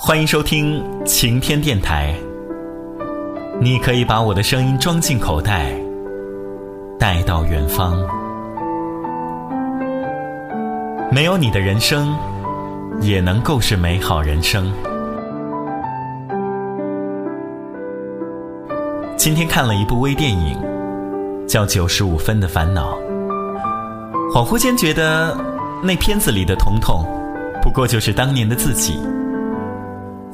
欢迎收听晴天电台。你可以把我的声音装进口袋，带到远方。没有你的人生，也能够是美好人生。今天看了一部微电影，叫《九十五分的烦恼》。恍惚间觉得，那片子里的彤彤，不过就是当年的自己。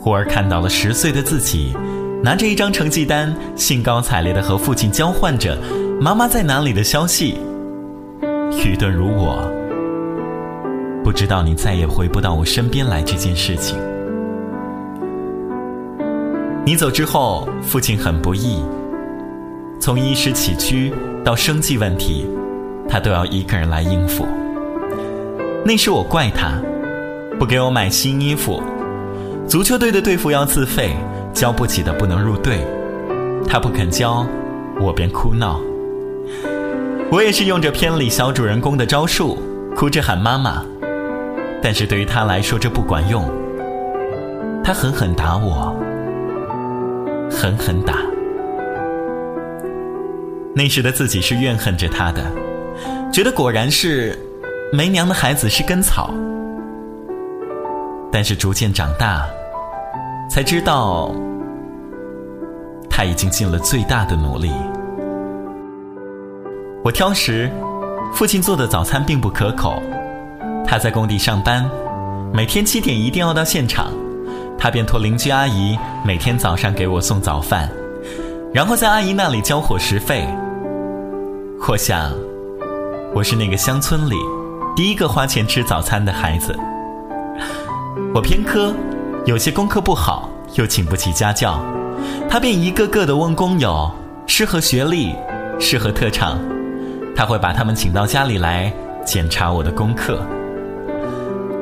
忽而看到了十岁的自己，拿着一张成绩单，兴高采烈的和父亲交换着“妈妈在哪里”的消息。愚钝如我，不知道你再也回不到我身边来这件事情。你走之后，父亲很不易，从衣食起居到生计问题，他都要一个人来应付。那时我怪他，不给我买新衣服。足球队的队服要自费，交不起的不能入队。他不肯交，我便哭闹。我也是用着片里小主人公的招数，哭着喊妈妈。但是对于他来说这不管用。他狠狠打我，狠狠打。那时的自己是怨恨着他的，觉得果然是没娘的孩子是根草。但是逐渐长大，才知道他已经尽了最大的努力。我挑食，父亲做的早餐并不可口。他在工地上班，每天七点一定要到现场，他便托邻居阿姨每天早上给我送早饭，然后在阿姨那里交伙食费。我想，我是那个乡村里第一个花钱吃早餐的孩子。我偏科，有些功课不好，又请不起家教，他便一个个的问工友，适合学历，适合特长，他会把他们请到家里来检查我的功课。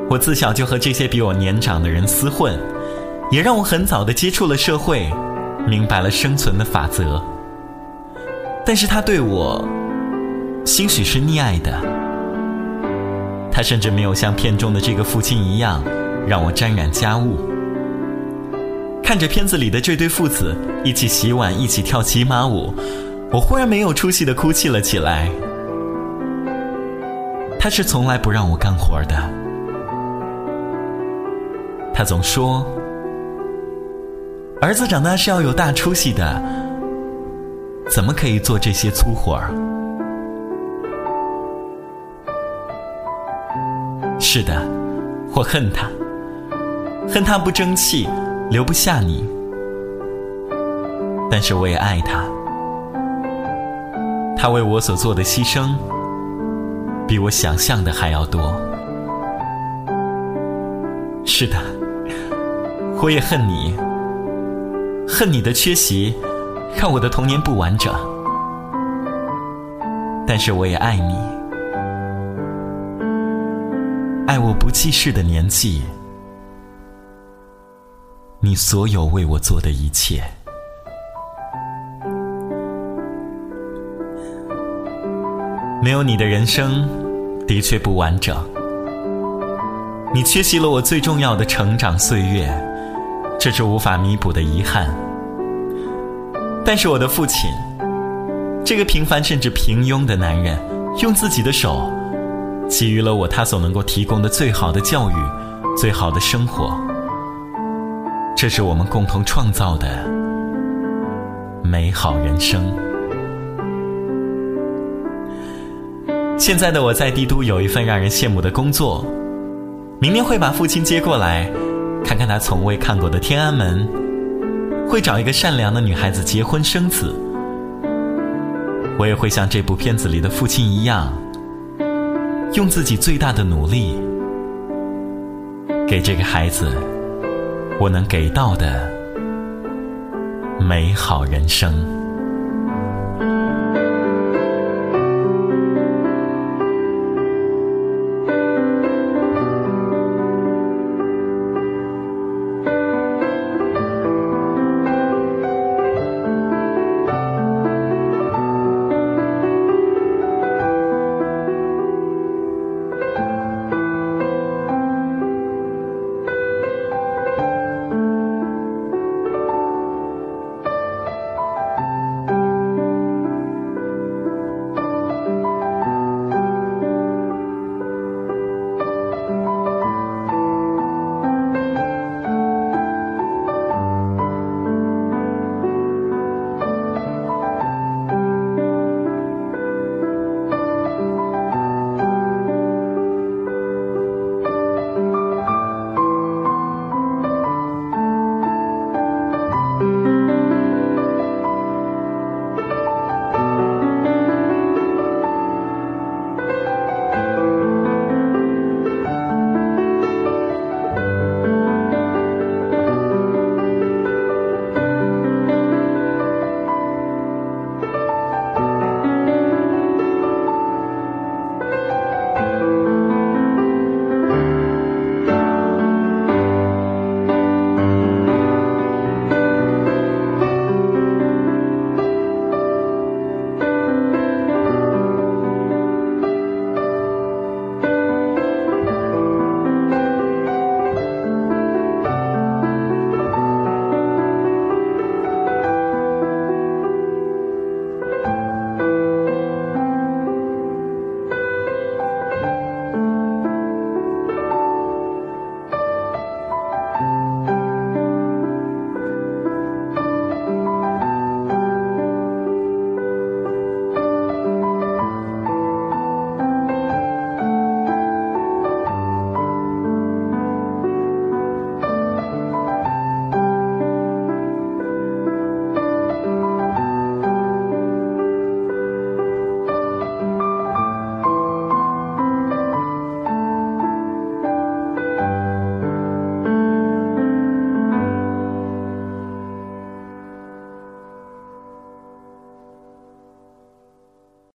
我自小就和这些比我年长的人厮混，也让我很早的接触了社会，明白了生存的法则。但是他对我，兴许是溺爱的，他甚至没有像片中的这个父亲一样。让我沾染家务，看着片子里的这对父子一起洗碗、一起跳骑马舞，我忽然没有出息的哭泣了起来。他是从来不让我干活的，他总说：“儿子长大是要有大出息的，怎么可以做这些粗活？”是的，我恨他。恨他不争气，留不下你。但是我也爱他，他为我所做的牺牲，比我想象的还要多。是的，我也恨你，恨你的缺席，让我的童年不完整。但是我也爱你，爱我不记事的年纪。你所有为我做的一切，没有你的人生的确不完整。你缺席了我最重要的成长岁月，这是无法弥补的遗憾。但是我的父亲，这个平凡甚至平庸的男人，用自己的手，给予了我他所能够提供的最好的教育，最好的生活。这是我们共同创造的美好人生。现在的我在帝都有一份让人羡慕的工作，明年会把父亲接过来，看看他从未看过的天安门，会找一个善良的女孩子结婚生子。我也会像这部片子里的父亲一样，用自己最大的努力，给这个孩子。我能给到的美好人生。